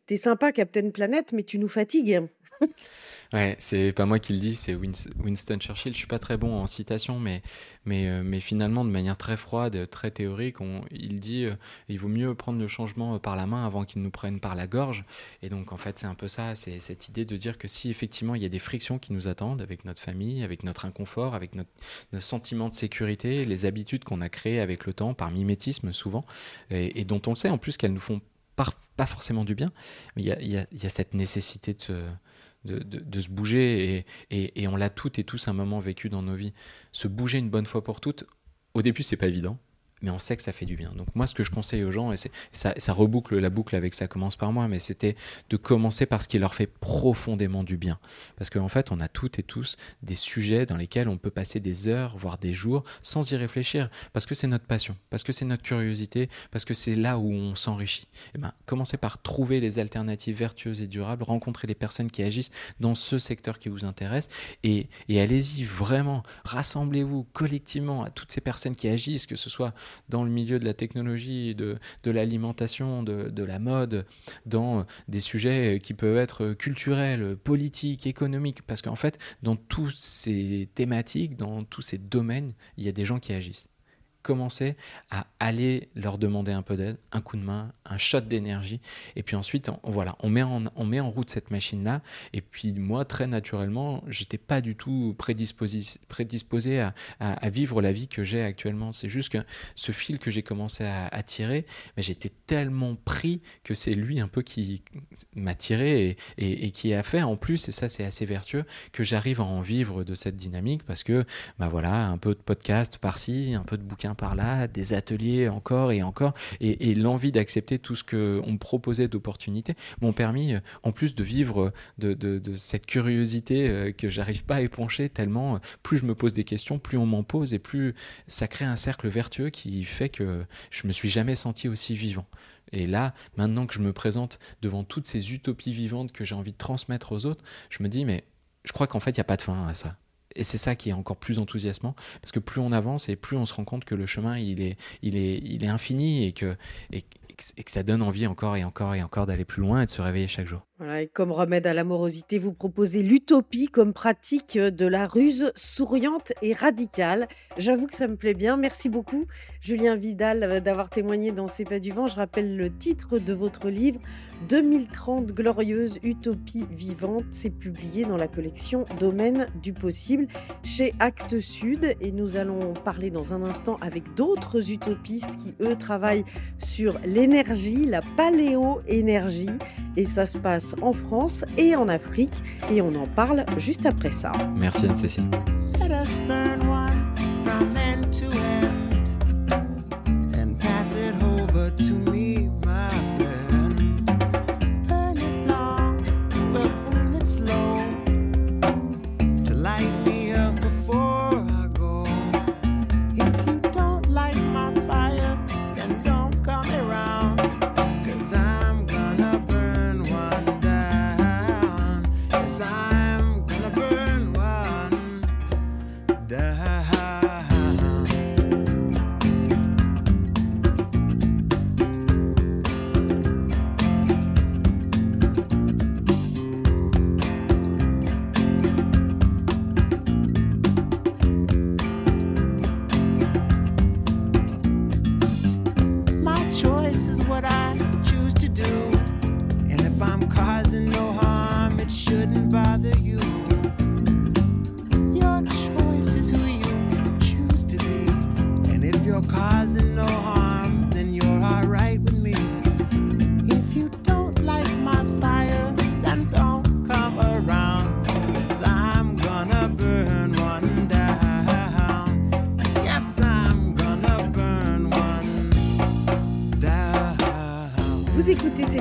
[SPEAKER 3] T'es sympa, Captain Planète, mais tu nous fatigues.
[SPEAKER 4] Ouais, c'est pas moi qui le dis, c'est Winston Churchill. Je suis pas très bon en citation, mais, mais, euh, mais finalement, de manière très froide, très théorique, il dit euh, il vaut mieux prendre le changement par la main avant qu'il nous prenne par la gorge. Et donc, en fait, c'est un peu ça, c'est cette idée de dire que si effectivement il y a des frictions qui nous attendent avec notre famille, avec notre inconfort, avec notre, notre sentiment de sécurité, les habitudes qu'on a créées avec le temps, par mimétisme souvent, et, dont on le sait en plus qu'elles nous font pas, forcément du bien, il y, a, y a, cette nécessité de se de, se bouger et, et on l'a toutes et tous un moment vécu dans nos vies. Se bouger une bonne fois pour toutes, au début c'est pas évident, mais on sait que ça fait du bien. Donc moi, ce que je conseille aux gens, et ça, reboucle la boucle avec ça commence par moi, mais c'était de commencer par ce qui leur fait profondément du bien. Parce qu'en en fait, on a toutes et tous des sujets dans lesquels on peut passer des heures, voire des jours, sans y réfléchir, parce que c'est notre passion, parce que c'est notre curiosité, parce que c'est là où on s'enrichit. Et ben, commencez par trouver les alternatives vertueuses et durables, rencontrer les personnes qui agissent dans ce secteur qui vous intéresse, et allez-y vraiment, rassemblez-vous collectivement à toutes ces personnes qui agissent, que ce soit dans le milieu de la technologie, de, de l'alimentation, de, de, la mode, dans des sujets qui peuvent être culturels, politiques, économiques, parce qu'en fait, dans tous ces thématiques, dans tous ces domaines, il y a des gens qui agissent commencer à aller leur demander un peu d'aide, un coup de main, un shot d'énergie. Et puis ensuite, on, voilà, on met, en, on met en route cette machine-là. Et puis moi, très naturellement, j'étais pas du tout prédisposé, prédisposé à, vivre la vie que j'ai actuellement. C'est juste que ce fil que j'ai commencé à, tirer, j'étais tellement pris que c'est lui un peu qui m'a tiré et, qui a fait en plus, et ça c'est assez vertueux, que j'arrive à en vivre de cette dynamique parce que, bah voilà, un peu de podcast par-ci, un peu de bouquins par là, des ateliers encore et encore, et, l'envie d'accepter tout ce qu'on me proposait d'opportunités m'ont permis, en plus de vivre de, de, cette curiosité que j'arrive pas à épancher tellement, plus je me pose des questions, plus on m'en pose, et plus ça crée un cercle vertueux qui fait que je me suis jamais senti aussi vivant. Et là, maintenant que je me présente devant toutes ces utopies vivantes que j'ai envie de transmettre aux autres, je me dis, mais je crois qu'en fait, il n'y a pas de fin à ça. Et c'est ça qui est encore plus enthousiasmant, parce que plus on avance et plus on se rend compte que le chemin, il est, il est, il est infini et que, et, et que ça donne envie encore et encore et encore d'aller plus loin et de se réveiller chaque jour.
[SPEAKER 3] Voilà, et comme remède à l'amorosité, vous proposez l'utopie comme pratique de la ruse souriante et radicale. J'avoue que ça me plaît bien. Merci beaucoup, Julien Vidal, d'avoir témoigné dans C'est pas du vent. Je rappelle le titre de votre livre, 2030 glorieuse utopie vivante. C'est publié dans la collection Domaine du possible chez Actes Sud. Et nous allons parler dans un instant avec d'autres utopistes qui, eux, travaillent sur l'énergie, la paléo-énergie. Et ça se passe en France et en Afrique. Et on en parle juste après ça.
[SPEAKER 4] Merci Anne-Cécile.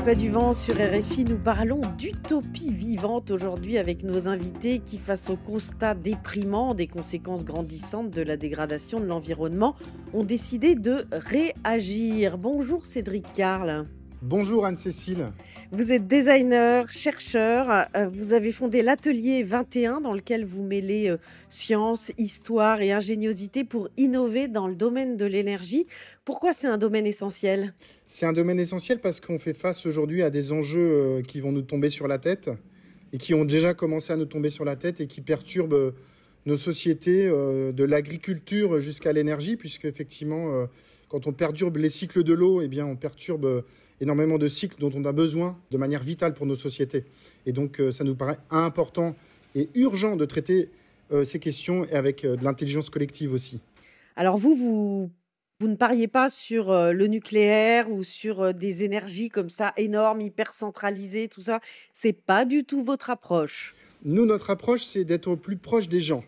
[SPEAKER 3] Pas du vent sur RFI, nous parlons d'utopie vivante aujourd'hui avec nos invités qui, face au constat déprimant des conséquences grandissantes de la dégradation de l'environnement, ont décidé de réagir. Bonjour Cédric Carl.
[SPEAKER 6] Bonjour Anne-Cécile.
[SPEAKER 3] Vous êtes designer, chercheur. Vous avez fondé l'Atelier 21 dans lequel vous mêlez euh, science, histoire et ingéniosité pour innover dans le domaine de l'énergie. Pourquoi c'est un domaine essentiel?
[SPEAKER 6] C'est un domaine essentiel parce qu'on fait face aujourd'hui à des enjeux qui vont nous tomber sur la tête et qui ont déjà commencé à nous tomber sur la tête et qui perturbent nos sociétés, de l'agriculture jusqu'à l'énergie, puisque effectivement, quand on perturbe les cycles de l'eau, eh bien, on perturbe énormément de cycles dont on a besoin de manière vitale pour nos sociétés. Et donc, ça nous paraît important et urgent de traiter ces questions et avec de l'intelligence collective aussi.
[SPEAKER 3] Alors vous, vous vous ne pariez pas sur le nucléaire ou sur des énergies comme ça énormes, hyper centralisées, tout ça? C'est pas du tout votre approche.
[SPEAKER 6] Nous, notre approche, c'est d'être au plus proche des gens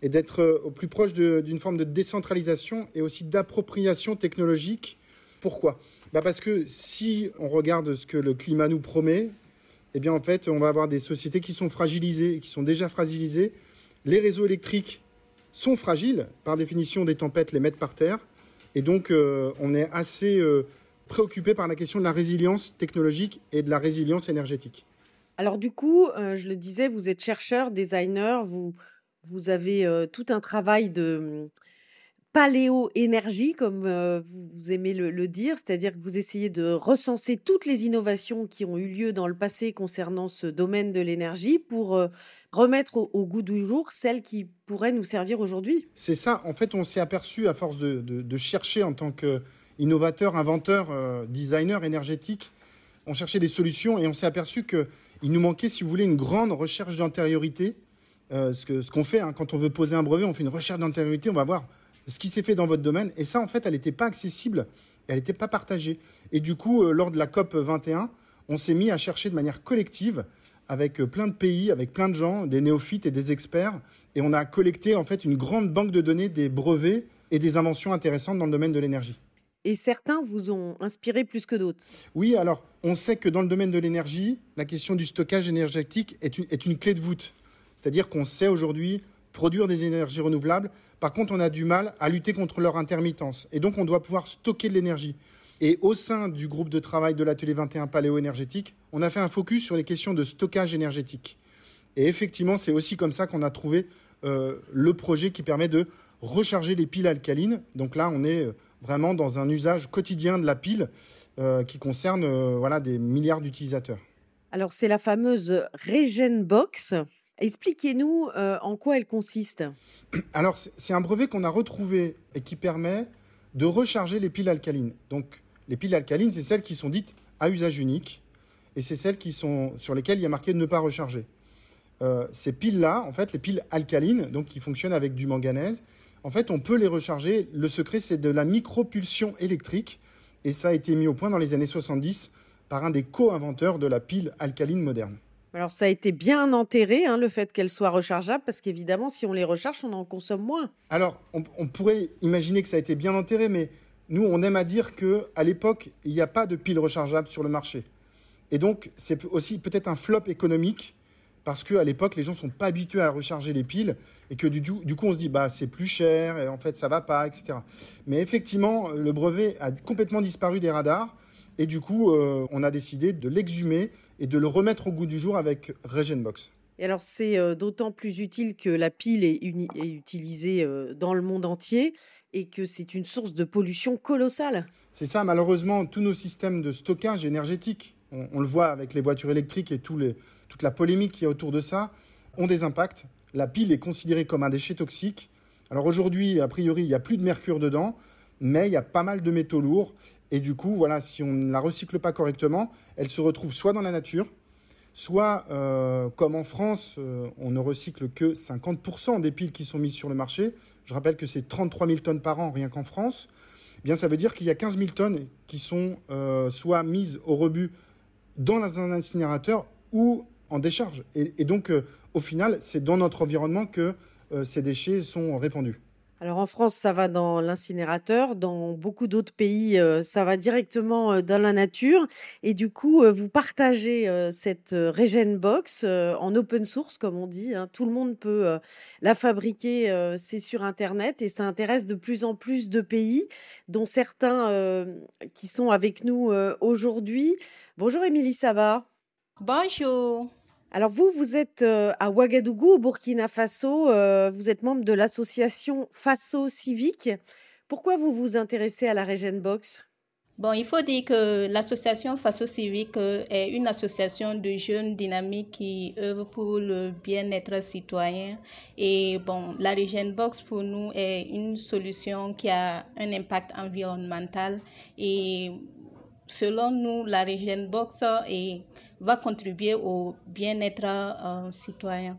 [SPEAKER 6] et d'être au plus proche d'une forme de décentralisation et aussi d'appropriation technologique. Pourquoi? Bah Parce que si on regarde ce que le climat nous promet, eh bien en fait, on va avoir des sociétés qui sont fragilisées, qui sont déjà fragilisées. Les réseaux électriques sont fragiles, par définition, des tempêtes les mettent par terre. Et donc, euh, on est assez euh, préoccupé par la question de la résilience technologique et de la résilience énergétique.
[SPEAKER 3] Alors du coup, euh, je le disais, vous êtes chercheur, designer, vous, vous avez tout un travail de paléo-énergie, comme vous aimez le, dire, c'est-à-dire que vous essayez de recenser toutes les innovations qui ont eu lieu dans le passé concernant ce domaine de l'énergie pour remettre au, goût du jour celles qui pourraient nous servir aujourd'hui.
[SPEAKER 6] C'est ça, en fait, on s'est aperçu à force de, chercher en tant qu'innovateur, inventeur, designer énergétique, on cherchait des solutions et on s'est aperçu qu'il nous manquait, si vous voulez, une grande recherche d'antériorité. ce qu'on fait hein, quand on veut poser un brevet, on fait une recherche d'antériorité, on va voir ce qui s'est fait dans votre domaine. Et ça, en fait, elle n'était pas accessible, elle n'était pas partagée. Et du coup, euh, lors de la COP 21, on s'est mis à chercher de manière collective avec euh, plein de pays, avec plein de gens, des néophytes et des experts. Et on a collecté en fait une grande banque de données des brevets et des inventions intéressantes dans le domaine de l'énergie.
[SPEAKER 3] Et certains vous ont inspiré plus que d'autres
[SPEAKER 6] Oui, alors on sait que dans le domaine de l'énergie, la question du stockage énergétique est une, est une clé de voûte. C'est-à-dire qu'on sait aujourd'hui produire des énergies renouvelables par contre, on a du mal à lutter contre leur intermittence. Et donc, on doit pouvoir stocker de l'énergie. Et au sein du groupe de travail de l'atelier 21 paléo-énergétique, on a fait un focus sur les questions de stockage énergétique. Et effectivement, c'est aussi comme ça qu'on a trouvé euh, le projet qui permet de recharger les piles alcalines. Donc là, on est euh, vraiment dans un usage quotidien de la pile euh, qui concerne voilà, des milliards d'utilisateurs.
[SPEAKER 3] Alors, c'est la fameuse Box. Expliquez-nous euh, en quoi elle consiste. <clears throat>
[SPEAKER 6] Alors, c'est un brevet qu'on a retrouvé et qui permet de recharger les piles alcalines. Donc, les piles alcalines, c'est celles qui sont dites à usage unique et c'est celles qui sont, sur lesquelles il y a marqué ne pas recharger. Euh, ces piles-là, en fait, les piles alcalines, qui fonctionnent avec du manganèse, en fait, on peut les recharger. Le secret, c'est de la micropulsion électrique et ça a été mis au point dans les années 70 par un des co-inventeurs de la pile alcaline moderne.
[SPEAKER 3] Alors ça a été bien enterré, hein, le fait qu'elle soit rechargeable, parce qu'évidemment, si on les recharge, on en consomme moins.
[SPEAKER 6] Alors, on, pourrait imaginer que ça a été bien enterré, mais nous, on aime à dire que à l'époque, il n'y a pas de piles rechargeables sur le marché. Et donc, c'est aussi peut-être un flop économique, parce qu'à l'époque, les gens ne sont pas habitués à recharger les piles, et que du, du coup, on se dit, bah, c'est plus cher, et en fait, ça va pas, etc. Mais effectivement, le brevet a complètement disparu des radars, et du coup, euh, on a décidé de l'exhumer et de le remettre au goût du jour avec Regenbox.
[SPEAKER 3] Et alors, c'est euh, d'autant plus utile que la pile est, utilisée euh, dans le monde entier et que c'est une source de pollution colossale.
[SPEAKER 6] C'est ça, malheureusement, tous nos systèmes de stockage énergétique, on, le voit avec les voitures électriques et toute la polémique qui est autour de ça, ont des impacts. La pile est considérée comme un déchet toxique. Alors aujourd'hui, a priori, il n'y a plus de mercure dedans mais il y a pas mal de métaux lourds. Et du coup, voilà, si on ne la recycle pas correctement, elle se retrouve soit dans la nature, soit, euh, comme en France, euh, on ne recycle que 50% des piles qui sont mises sur le marché. Je rappelle que c'est 33 000 tonnes par an, rien qu'en France. Eh bien, ça veut dire qu'il y a 15 000 tonnes qui sont euh, soit mises au rebut dans un incinérateur ou en décharge. et donc, au final, c'est dans notre environnement que ces déchets sont répandus.
[SPEAKER 3] Alors en France, ça va dans l'incinérateur. Dans beaucoup d'autres pays, euh, ça va directement euh, dans la nature. Et du coup, euh, vous partagez cette Regen Box en open source, comme on dit. Hein. Tout le monde peut la fabriquer. c'est sur Internet et ça intéresse de plus en plus de pays, dont certains qui sont avec nous aujourd'hui. Bonjour Émilie, ça va?
[SPEAKER 7] Bonjour.
[SPEAKER 3] Alors vous, vous êtes euh, à Ouagadougou, au Burkina Faso. Euh, vous êtes membre de l'association Faso Civique. Pourquoi vous vous intéressez à la Box?
[SPEAKER 7] Bon, il faut dire que l'association Faso Civique euh, est une association de jeunes dynamiques qui œuvrent pour le bien-être citoyen. Et bon, la Regen Box pour nous est une solution qui a un impact environnemental. Et selon nous, la Regen Box est, va contribuer au bien-être euh, citoyen.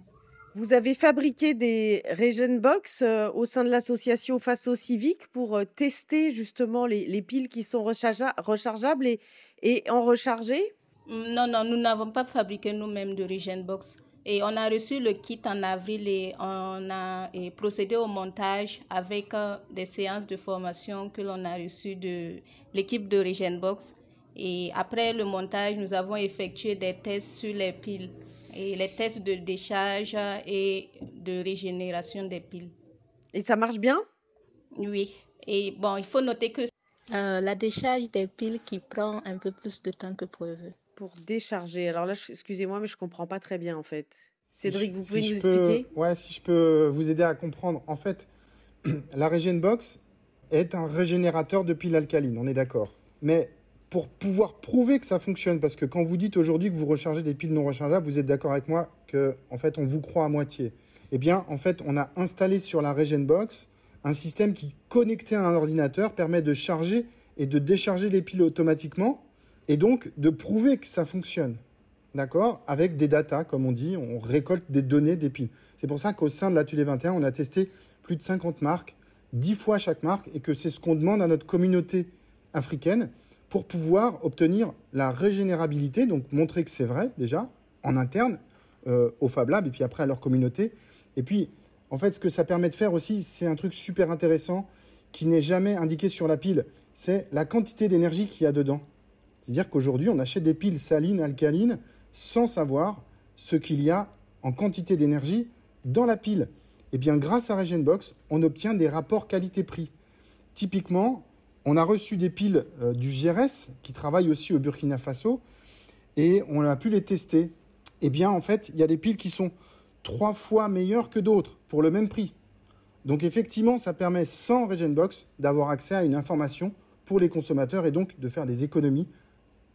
[SPEAKER 3] Vous avez fabriqué des Regen Box euh, au sein de l'association Faso Civique pour euh, tester justement les, les piles qui sont rechargea- rechargeables et, et en recharger?
[SPEAKER 7] Non, non, nous n'avons pas fabriqué nous-mêmes de Regen Box. Et on a reçu le kit en avril et on a et procédé au montage avec euh, des séances de formation que l'on a reçues de l'équipe de Regen Box. Et après le montage, nous avons effectué des tests sur les piles et les tests de décharge et de régénération des piles.
[SPEAKER 3] Et ça marche bien?
[SPEAKER 7] Oui. Et bon, il faut noter que euh, la décharge des piles qui prend un peu plus de temps que prévu.
[SPEAKER 3] Pour décharger. Alors là, excusez-moi, mais je comprends pas très bien en fait. Cédric,
[SPEAKER 6] Si
[SPEAKER 3] vous pouvez
[SPEAKER 6] si
[SPEAKER 3] nous
[SPEAKER 6] je peux-
[SPEAKER 3] expliquer?
[SPEAKER 6] Ouais, si je peux vous aider à comprendre. En fait, <clears throat> la Regen Box est un régénérateur de piles alcalines, on est d'accord. Mais pour pouvoir prouver que ça fonctionne, parce que quand vous dites aujourd'hui que vous rechargez des piles non rechargeables, vous êtes d'accord avec moi que en fait on vous croit à moitié. Eh bien, en fait, on a installé sur la Regen Box un système qui, connecté à un ordinateur, permet de charger et de décharger les piles automatiquement, et donc de prouver que ça fonctionne. D'accord? Avec des datas, comme on dit, on récolte des données des piles. C'est pour ça qu'au sein de l'atelier 21, on a testé plus de 50 marques, 10 fois chaque marque, et que c'est ce qu'on demande à notre communauté africaine pour pouvoir obtenir la régénérabilité, donc montrer que c'est vrai déjà, en interne, euh, au Fab Lab, et puis après à leur communauté. Et puis, en fait, ce que ça permet de faire aussi, c'est un truc super intéressant qui n'est jamais indiqué sur la pile, c'est la quantité d'énergie qu'il y a dedans. C'est-à-dire qu'aujourd'hui, on achète des piles salines, alcalines, sans savoir ce qu'il y a en quantité d'énergie dans la pile. Et bien, grâce à Regenbox, on obtient des rapports qualité-prix. Typiquement, on a reçu des piles euh, du GRS qui travaillent aussi au Burkina Faso et on a pu les tester. Eh bien, en fait, il y a des piles qui sont trois fois meilleures que d'autres pour le même prix. Donc, effectivement, ça permet, sans Regenbox, d'avoir accès à une information pour les consommateurs et donc de faire des économies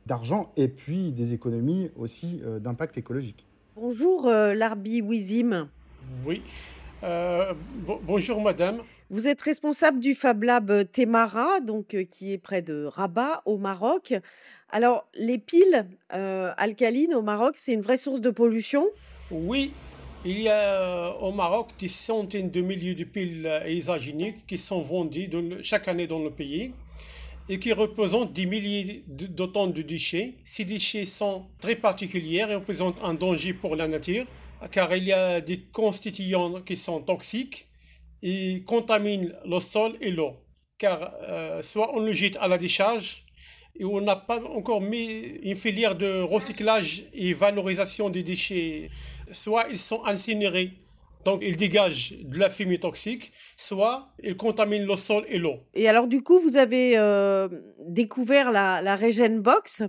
[SPEAKER 6] d'argent et puis des économies aussi euh, d'impact écologique.
[SPEAKER 3] Bonjour euh, Larbi Wizim.
[SPEAKER 8] Oui. Euh, bo- bonjour madame.
[SPEAKER 3] Vous êtes responsable du Fab Lab euh, Temara, donc euh, qui est près de Rabat au Maroc. Alors, les piles euh, alcalines au Maroc, c'est une vraie source de pollution?
[SPEAKER 8] Oui, il y a au Maroc des centaines de milliers de piles isogéniques qui sont vendues chaque année dans le pays et qui représentent des milliers de tonnes de déchets. Ces déchets sont très particuliers et représentent un danger pour la nature car il y a des constituants qui sont toxiques et contaminent le sol et l'eau. Car euh, soit on le jette à la décharge et on n'a pas encore mis une filière de recyclage et valorisation des déchets. Soit ils sont incinérés, donc ils dégagent de la fumée toxique, soit ils contaminent le sol et l'eau.
[SPEAKER 3] Et alors, du coup, vous avez euh, découvert la, la Box.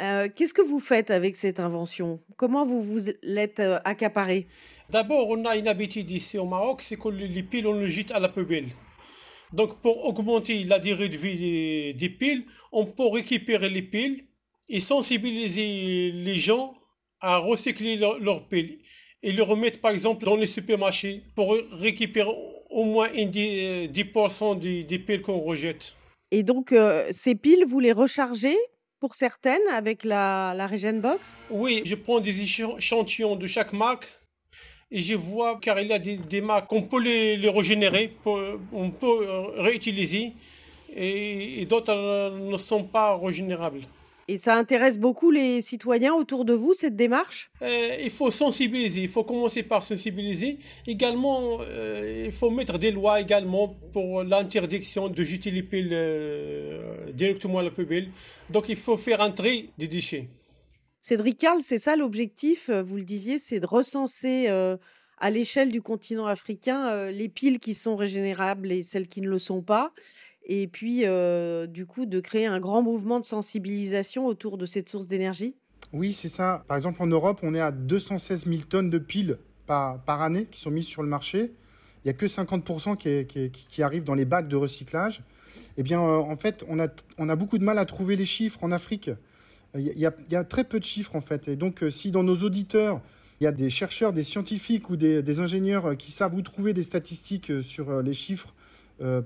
[SPEAKER 3] Euh, Qu'est-ce que vous faites avec cette invention? Comment vous vous l'êtes euh, accaparé
[SPEAKER 8] D'abord, on a une habitude ici au Maroc, c'est que les piles, on les jette à la poubelle. Donc, pour augmenter la durée de vie des, piles, on peut récupérer les piles et sensibiliser les gens à recycler leur- leurs piles et les remettre, par exemple, dans les supermarchés pour récupérer au moins une dix- 10% des, des piles qu'on rejette.
[SPEAKER 3] Et donc, euh, ces piles, vous les rechargez pour certaines avec la, la Box?
[SPEAKER 8] Oui, je prends des échant- échantillons de chaque marque et je vois, car il y a des, marques, on peut les, les régénérer, pour- on peut euh, réutiliser et, et d'autres euh, ne sont pas régénérables.
[SPEAKER 3] Et ça intéresse beaucoup les citoyens autour de vous, cette démarche?
[SPEAKER 8] Euh, il faut sensibiliser, il faut commencer par sensibiliser. Également, euh, il faut mettre des lois également pour l'interdiction de jeter les piles euh, directement à la poubelle. Donc il faut faire un tri des déchets.
[SPEAKER 3] Cédric Carl, c'est ça l'objectif, vous le disiez, c'est de recenser à l'échelle du continent africain les piles qui sont régénérables et celles qui ne le sont pas. Et puis, euh, du coup, de créer un grand mouvement de sensibilisation autour de cette source d'énergie.
[SPEAKER 6] Oui, c'est ça. Par exemple, en Europe, on est à 216 000 tonnes de piles par, année qui sont mises sur le marché. il n'y a que 50% qui, arrivent dans les bacs de recyclage. Eh bien, en fait, on a, beaucoup de mal à trouver les chiffres en Afrique. Il y, a, très peu de chiffres, en fait. Et donc, si dans nos auditeurs, il y a des chercheurs, des scientifiques ou des, des ingénieurs qui savent où trouver des statistiques sur les chiffres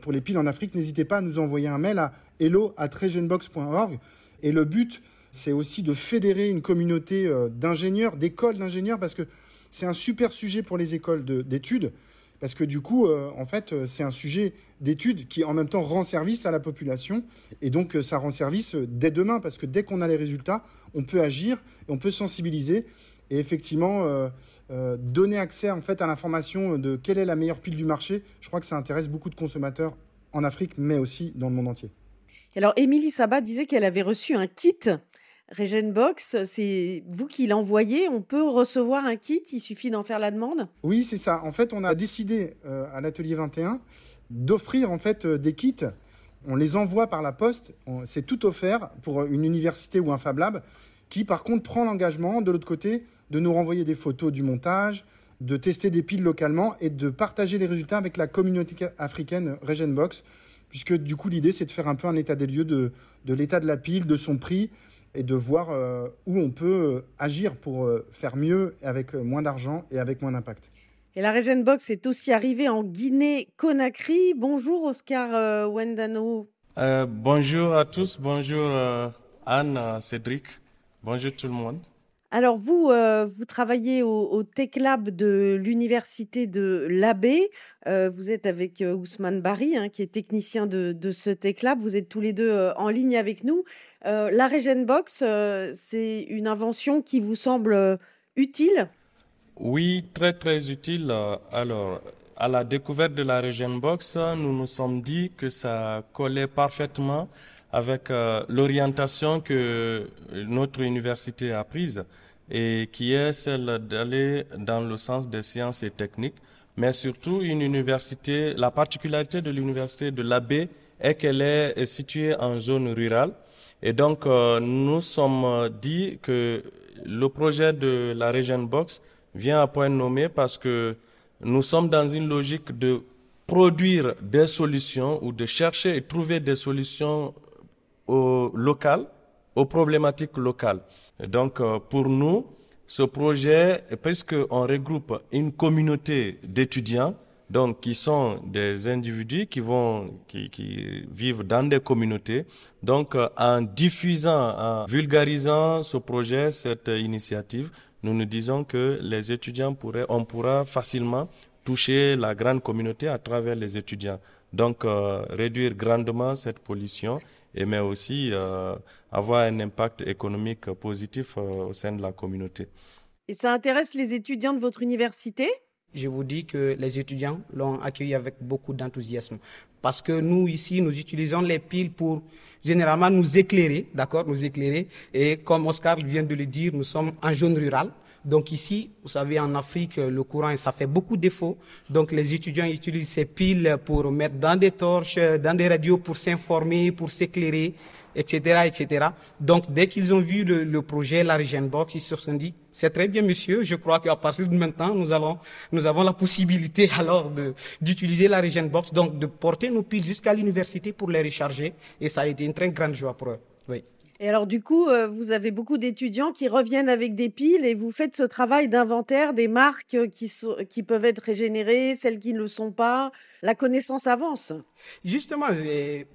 [SPEAKER 6] pour les piles en Afrique, n'hésitez pas à nous envoyer un mail à hello@regionbox.org. Et le but, c'est aussi de fédérer une communauté euh, d'ingénieurs, d'écoles d'ingénieurs, parce que c'est un super sujet pour les écoles d'études, parce que du coup, euh, en fait, euh, c'est un sujet d'études qui en même temps rend service à la population, et donc ça rend service dès demain, parce que dès qu'on a les résultats, on peut agir, et on peut sensibiliser, et effectivement donner accès en fait à l'information de quelle est la meilleure pile du marché. Je crois que ça intéresse beaucoup de consommateurs en Afrique, mais aussi dans le monde entier.
[SPEAKER 3] Alors, Émilie Sabat disait qu'elle avait reçu un kit Regenbox, c'est vous qui l'envoyez. On peut recevoir un kit, il suffit d'en faire la demande?
[SPEAKER 6] Oui, c'est ça. En fait, on a décidé euh, à l'atelier 21 d'offrir en fait euh, des kits. On les envoie par la poste. C'est tout offert pour une université ou un Fab Lab qui, par contre, prend l'engagement de l'autre côté de nous renvoyer des photos du montage, de tester des piles localement et de partager les résultats avec la communauté africaine Regenbox. Puisque du coup, l'idée, c'est de faire un peu un état des lieux de, de l'état de la pile, de son prix, et de voir euh, où on peut euh, agir pour euh, faire mieux avec moins d'argent et avec moins d'impact.
[SPEAKER 3] Et la Box est aussi arrivée en Guinée-Conakry. Bonjour Oscar Wendano.
[SPEAKER 9] bonjour à tous, bonjour Anne, Cédric, bonjour tout le monde.
[SPEAKER 3] Alors vous, vous travaillez au, Tech Lab de l'université de l'Abbé. vous êtes avec Ousmane Barry, hein, qui est technicien de, de, ce Tech Lab. Vous êtes tous les deux en ligne avec nous. Euh, la Box, euh, c'est une invention qui vous semble euh, utile?
[SPEAKER 9] Oui, très très utile. Alors, à la découverte de la Box, nous nous sommes dit que ça collait parfaitement avec l'orientation que notre université a prise et qui est celle d'aller dans le sens des sciences et techniques, mais surtout une université, la particularité de l'université de l'Abbé est qu'elle est située en zone rurale. Et donc, euh, nous sommes euh, dit que le projet de la Region Box vient à point nommé parce que nous sommes dans une logique de produire des solutions ou de chercher et trouver des solutions au local, aux problématiques locales. Donc, euh, pour nous, ce projet, puisqu'on regroupe une communauté d'étudiants, donc qui sont des individus qui vont qui, qui vivent dans des communautés. Donc euh, en diffusant, en vulgarisant ce projet, cette initiative, nous nous disons que les étudiants pourraient, on pourra facilement toucher la grande communauté à travers les étudiants. Donc euh, réduire grandement cette pollution et mais aussi euh, avoir un impact économique positif au sein de la communauté.
[SPEAKER 3] Et ça intéresse les étudiants de votre université?
[SPEAKER 10] Je vous dis que les étudiants l'ont accueilli avec beaucoup d'enthousiasme. Parce que nous, ici, nous utilisons les piles pour généralement nous éclairer, d'accord, nous éclairer. Et comme Oscar vient de le dire, nous sommes en zone rurale. Donc ici, vous savez, en Afrique, le courant, ça fait beaucoup de défauts. Donc les étudiants utilisent ces piles pour mettre dans des torches, dans des radios pour s'informer, pour s'éclairer etc., etc. Donc, dès qu'ils ont vu le, projet, la Box, ils se sont dit, c'est très bien, monsieur. Je crois qu'à partir de maintenant, nous allons, nous avons la possibilité <laughs> alors d'utiliser la Box, donc de porter nos piles jusqu'à l'université pour les recharger. Et ça a été une très grande joie pour eux. Oui.
[SPEAKER 3] Et alors du coup, euh, vous avez beaucoup d'étudiants qui reviennent avec des piles et vous faites ce travail d'inventaire des marques euh, qui, peuvent être régénérées, celles qui ne le sont pas. La connaissance avance.
[SPEAKER 10] Justement,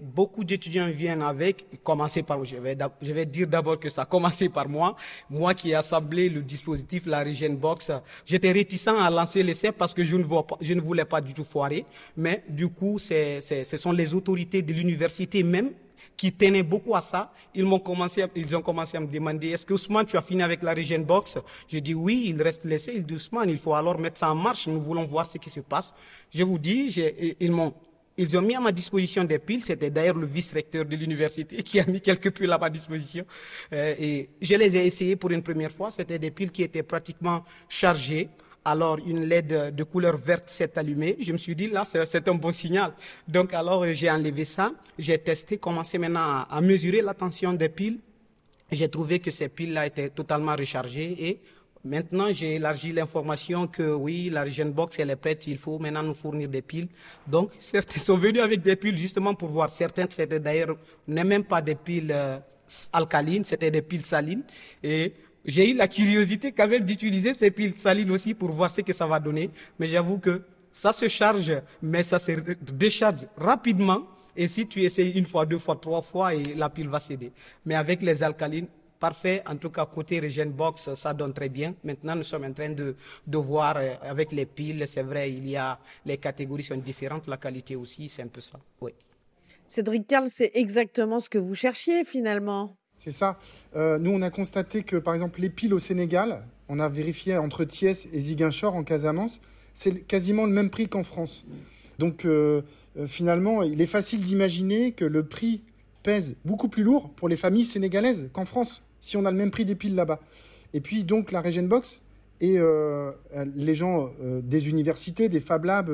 [SPEAKER 10] beaucoup d'étudiants viennent avec, commencer par, je vais, dire d'abord que ça a commencé par moi, moi qui ai assemblé le dispositif, la Regen Box. J'étais réticent à lancer l'essai parce que je ne, voulais pas du tout foirer, mais du coup, ce sont les autorités de l'université même qui tenaient beaucoup à ça, ils m'ont commencé, ils ont commencé à me demander, est-ce que Ousmane, tu as fini avec la Regen Box? Je dis oui, il reste laissé, il dit Ousmane, il faut alors mettre ça en marche, nous voulons voir ce qui se passe. Je vous dis, ils m'ont, ils ont mis à ma disposition des piles. C'était d'ailleurs le vice-recteur de l'université qui a mis quelques piles à ma disposition. Euh, et je les ai essayées pour une première fois. C'était des piles qui étaient pratiquement chargées. Alors, une LED de couleur verte s'est allumée. Je me suis dit, là, c'est un bon signal. Donc, alors, j'ai enlevé ça. J'ai testé, commencé maintenant à, mesurer la tension des piles. J'ai trouvé que ces piles-là étaient totalement rechargées et Maintenant, j'ai élargi l'information que oui, la Regen Box, elle est prête, il faut maintenant nous fournir des piles. Donc, <laughs> certains sont venus avec des piles justement pour voir. Certains, c'était d'ailleurs, n'est même pas des piles euh, alcalines, c'était des piles salines. Et j'ai eu la curiosité quand même d'utiliser ces piles salines aussi pour voir ce que ça va donner. Mais j'avoue que ça se charge, mais ça se décharge rapidement. Et si tu essayes une fois, deux fois, trois fois, et la pile va céder. Mais avec les alcalines, parfait. En tout cas, côté Regen Box, ça donne très bien. Maintenant, nous sommes en train de, de voir euh, avec les piles, c'est vrai, il y a, les catégories sont différentes, la qualité aussi, c'est un peu ça. Oui.
[SPEAKER 3] Cédric Carl, c'est exactement ce que vous cherchiez finalement.
[SPEAKER 6] C'est ça. Euh, nous, on a constaté que, par exemple, les piles au Sénégal, on a vérifié entre Thiès et Ziguinchor en Casamance, c'est quasiment le même prix qu'en France. Donc, euh, euh, finalement, il est facile d'imaginer que le prix pèse beaucoup plus lourd pour les familles sénégalaises qu'en France, si on a le même prix des piles là-bas. Et puis, donc, la Regen Box et les gens des universités, des Fab Labs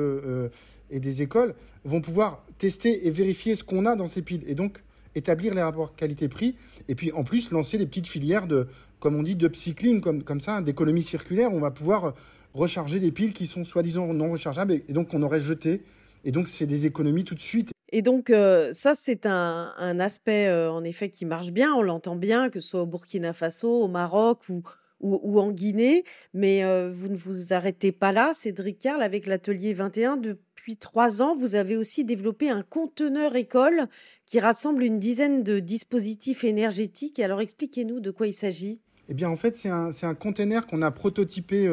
[SPEAKER 6] et des écoles vont pouvoir tester et vérifier ce qu'on a dans ces piles. Et donc, établir les rapports qualité-prix, et puis en plus lancer des petites filières de, comme on dit, de cycling, comme, comme ça, d'économie circulaire. On va pouvoir recharger des piles qui sont soi-disant non rechargeables et, donc on aurait jeté. Et donc c'est des économies tout de suite.
[SPEAKER 3] Et donc euh, ça, c'est un, un aspect euh, en effet qui marche bien, on l'entend bien, que ce soit au Burkina Faso, au Maroc ou, ou, en Guinée. Mais vous ne vous arrêtez pas là, Cédric Carl, avec l'atelier 21. Depuis trois ans, vous avez aussi développé un conteneur école qui rassemble une dizaine de dispositifs énergétiques. Alors expliquez-nous de quoi il s'agit.
[SPEAKER 6] Eh bien, en fait, c'est un, conteneur qu'on a prototypé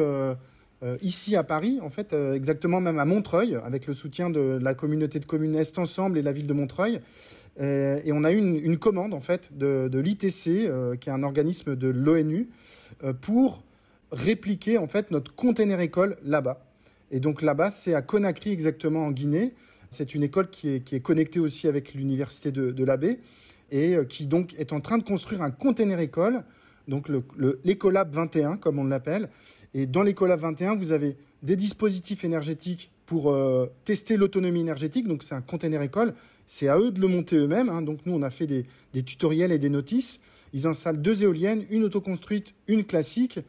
[SPEAKER 6] ici à Paris, en fait, exactement même à Montreuil, avec le soutien de la communauté de communes Est Ensemble et la ville de Montreuil. et on a eu une, commande, en fait, de, l'ITC, qui est un organisme de l'ONU, pour répliquer en fait notre container école là-bas. Et donc là-bas, c'est à Conakry exactement en Guinée. C'est une école qui est, qui est, connectée aussi avec l'université de, de l'Abbé et euh, qui donc est en train de construire un container école, donc l'Ecolab 21 comme on l'appelle. Et dans l'Ecolab 21, vous avez des dispositifs énergétiques pour euh, tester l'autonomie énergétique. Donc c'est un container école. C'est à eux de le monter eux-mêmes. Hein. Donc nous, on a fait des, des tutoriels et des notices. Ils installent deux éoliennes, une autoconstruite, une classique,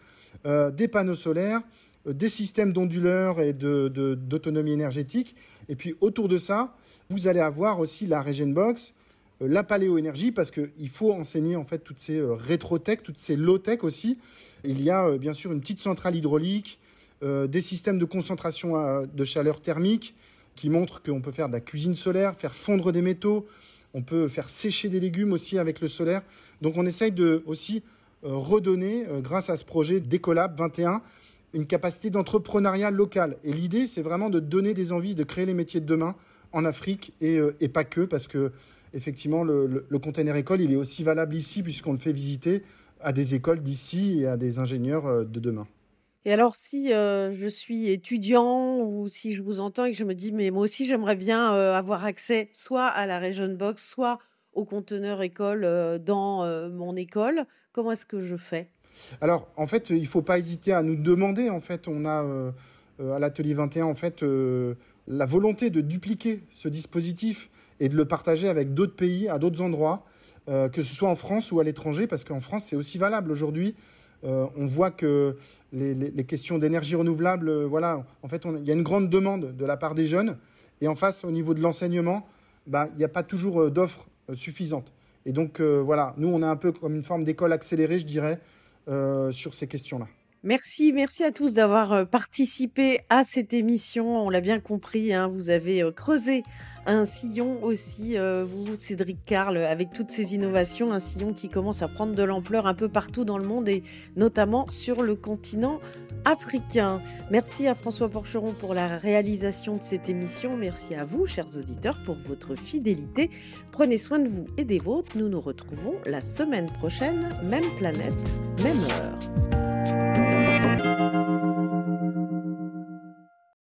[SPEAKER 6] euh, des panneaux solaires, euh, des systèmes d'onduleurs et d'autonomie énergétique. Et puis autour de ça, vous allez avoir aussi la Box, euh, la paléoénergie, parce qu'il faut enseigner en fait toutes ces rétrotech, toutes ces low-tech aussi. Il y a bien sûr une petite centrale hydraulique, des systèmes de concentration de chaleur thermique qui montrent qu'on peut faire de la cuisine solaire, faire fondre des métaux, on peut faire sécher des légumes aussi avec le solaire. Donc on essaye de aussi euh, redonner, euh, grâce à ce projet d'Ecolab 21, une capacité d'entrepreneuriat local. Et l'idée, c'est vraiment de donner des envies, de créer les métiers de demain en Afrique et, euh, pas que, parce que effectivement, le, le, container école, il est aussi valable ici, puisqu'on le fait visiter à des écoles d'ici et à des ingénieurs de demain.
[SPEAKER 3] Et alors, si je suis étudiant ou si je vous entends et que je me dis, mais moi aussi, j'aimerais bien avoir accès soit à la Region Box, soit au conteneur école dans mon école, comment est-ce que je fais?
[SPEAKER 6] Alors, en fait, il ne faut pas hésiter à nous demander. En fait, on a à l'atelier 21, en fait, la volonté de dupliquer ce dispositif et de le partager avec d'autres pays, à d'autres endroits, que ce soit en France ou à l'étranger, parce qu'en France, c'est aussi valable aujourd'hui. Euh, on voit que les, questions d'énergie renouvelable, euh, voilà, en fait, il y a une grande demande de la part des jeunes. Et en face, au niveau de l'enseignement, bah, il n'y a pas toujours euh, d'offres suffisantes. Et donc, voilà, nous, on est un peu comme une forme d'école accélérée, je dirais, sur ces questions-là.
[SPEAKER 3] Merci, merci à tous d'avoir participé à cette émission. On l'a bien compris, hein, vous avez creusé un sillon aussi, euh, vous, Cédric Carl, avec toutes ces innovations, un sillon qui commence à prendre de l'ampleur un peu partout dans le monde et notamment sur le continent africain. Merci à François Porcheron pour la réalisation de cette émission. Merci à vous, chers auditeurs, pour votre fidélité. Prenez soin de vous et des vôtres. Nous nous retrouvons la semaine prochaine, même planète, même heure. Bye.